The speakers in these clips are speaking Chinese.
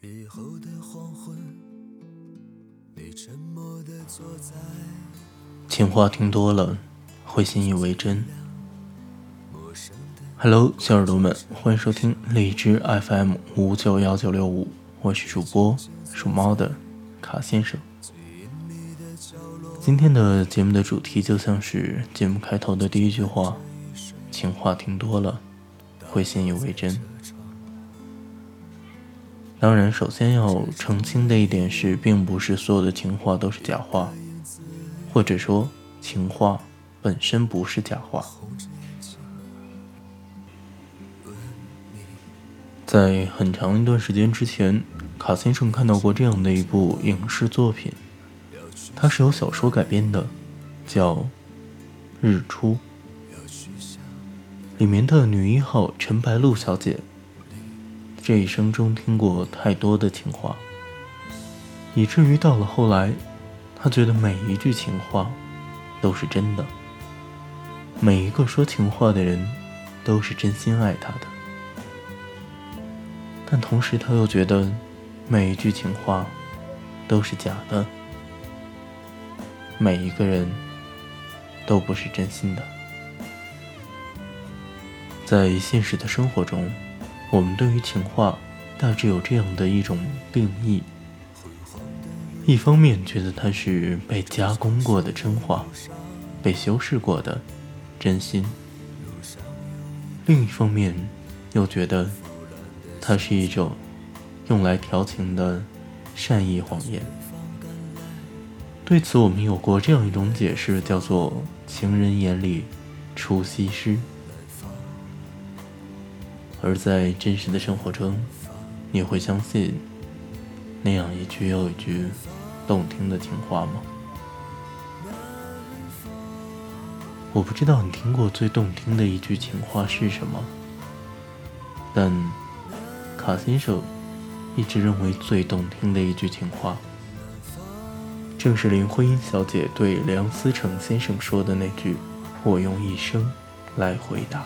雨后的黄昏，你沉默地坐在情话听多了，会信以为真。Hello，小耳朵们，欢迎收听荔枝 FM 五九幺九六五，我是主播属猫的卡先生。今天的节目的主题就像是节目开头的第一句话：情话听多了，会信以为真。当然，首先要澄清的一点是，并不是所有的情话都是假话，或者说情话本身不是假话。在很长一段时间之前，卡先生看到过这样的一部影视作品，它是由小说改编的，叫《日出》，里面的女一号陈白露小姐。这一生中听过太多的情话，以至于到了后来，他觉得每一句情话都是真的，每一个说情话的人都是真心爱他的。但同时，他又觉得每一句情话都是假的，每一个人都不是真心的。在现实的生活中。我们对于情话大致有这样的一种定义：一方面觉得它是被加工过的真话，被修饰过的真心；另一方面又觉得它是一种用来调情的善意谎言。对此，我们有过这样一种解释，叫做“情人眼里出西施”。而在真实的生活中，你会相信那样一句又一句动听的情话吗？我不知道你听过最动听的一句情话是什么，但卡先生一直认为最动听的一句情话，正是林徽因小姐对梁思成先生说的那句：“我用一生来回答。”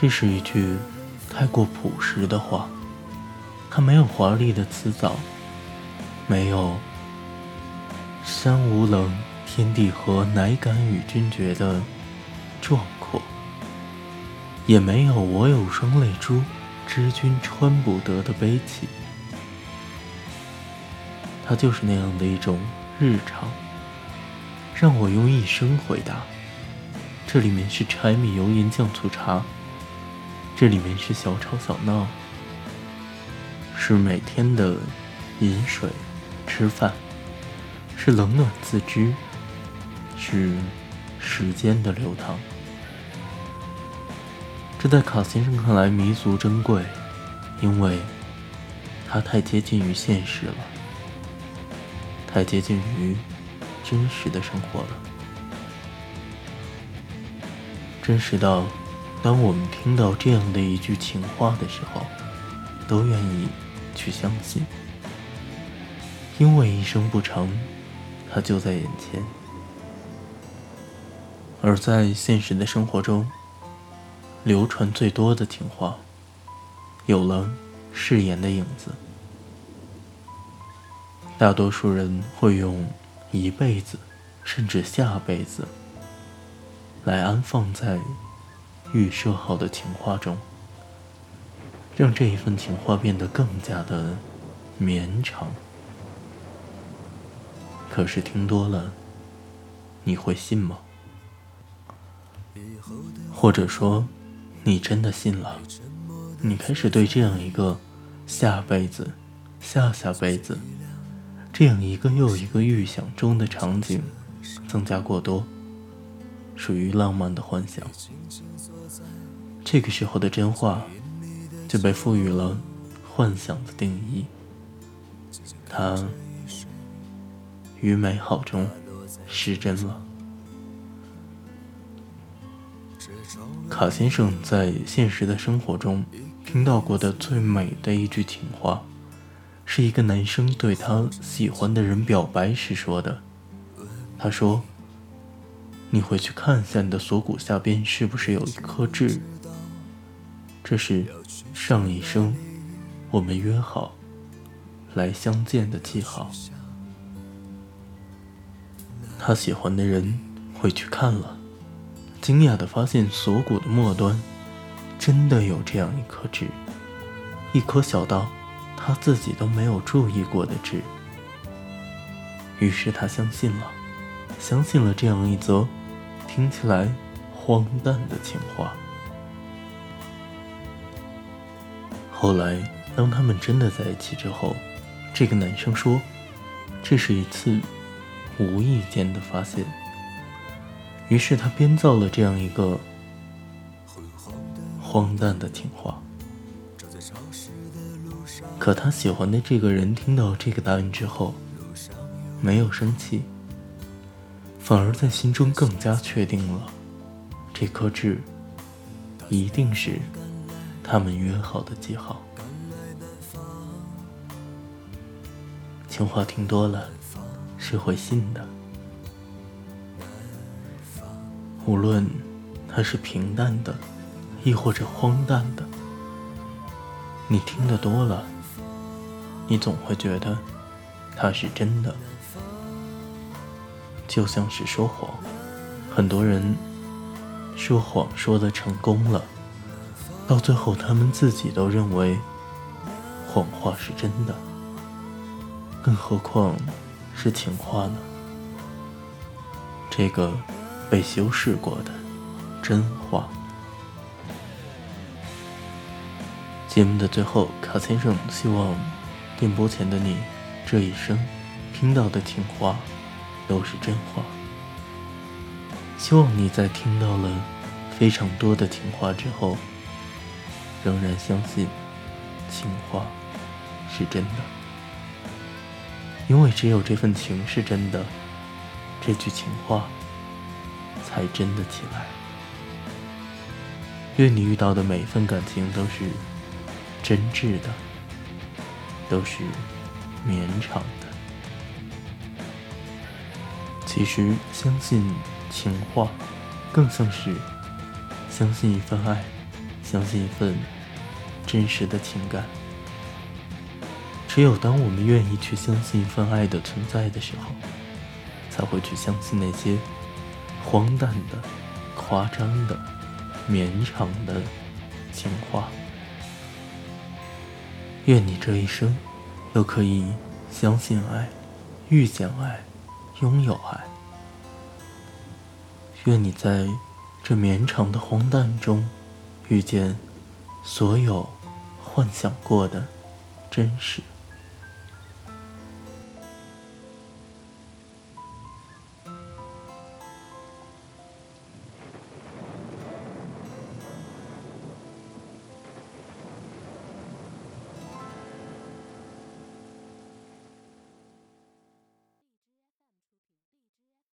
这是一句太过朴实的话，它没有华丽的辞藻，没有“山无棱，天地合，乃敢与君绝”的壮阔，也没有“我有双泪珠，知君穿不得”的悲戚。它就是那样的一种日常，让我用一生回答。这里面是柴米油盐酱醋茶。这里面是小吵小闹，是每天的饮水、吃饭，是冷暖自知，是时间的流淌。这在卡先生看来弥足珍贵，因为它太接近于现实了，太接近于真实的生活了，真实到。当我们听到这样的一句情话的时候，都愿意去相信，因为一生不长，它就在眼前。而在现实的生活中，流传最多的情话，有了誓言的影子。大多数人会用一辈子，甚至下辈子，来安放在。预设好的情话中，让这一份情话变得更加的绵长。可是听多了，你会信吗？或者说，你真的信了？你开始对这样一个下辈子、下下辈子，这样一个又一个预想中的场景增加过多，属于浪漫的幻想。这个时候的真话就被赋予了幻想的定义，它于美好中失真了。卡先生在现实的生活中听到过的最美的一句情话，是一个男生对他喜欢的人表白时说的。他说：“你回去看一下你的锁骨下边是不是有一颗痣。”这是上一生我们约好来相见的记号。他喜欢的人会去看了，惊讶的发现锁骨的末端真的有这样一颗痣，一颗小到他自己都没有注意过的痣。于是他相信了，相信了这样一则听起来荒诞的情话。后来，当他们真的在一起之后，这个男生说，这是一次。无意间的发现，于是他编造了这样一个荒诞的情话。可他喜欢的这个人听到这个答案之后，没有生气，反而在心中更加确定了，这颗痣一定是他们约好的记号。情话听多了。是会信的，无论它是平淡的，亦或者荒诞的，你听得多了，你总会觉得它是真的。就像是说谎，很多人说谎说的成功了，到最后他们自己都认为谎话是真的，更何况。是情话呢？这个被修饰过的真话。节目的最后，卡先生希望电波前的你这一生听到的情话都是真话。希望你在听到了非常多的情话之后，仍然相信情话是真的。因为只有这份情是真的，这句情话才真的起来。愿你遇到的每份感情都是真挚的，都是绵长的。其实，相信情话，更像是相信一份爱，相信一份真实的情感。只有当我们愿意去相信一份爱的存在的时候，才会去相信那些荒诞的、夸张的、绵长的情话。愿你这一生都可以相信爱、遇见爱、拥有爱。愿你在这绵长的荒诞中遇见所有幻想过的真实。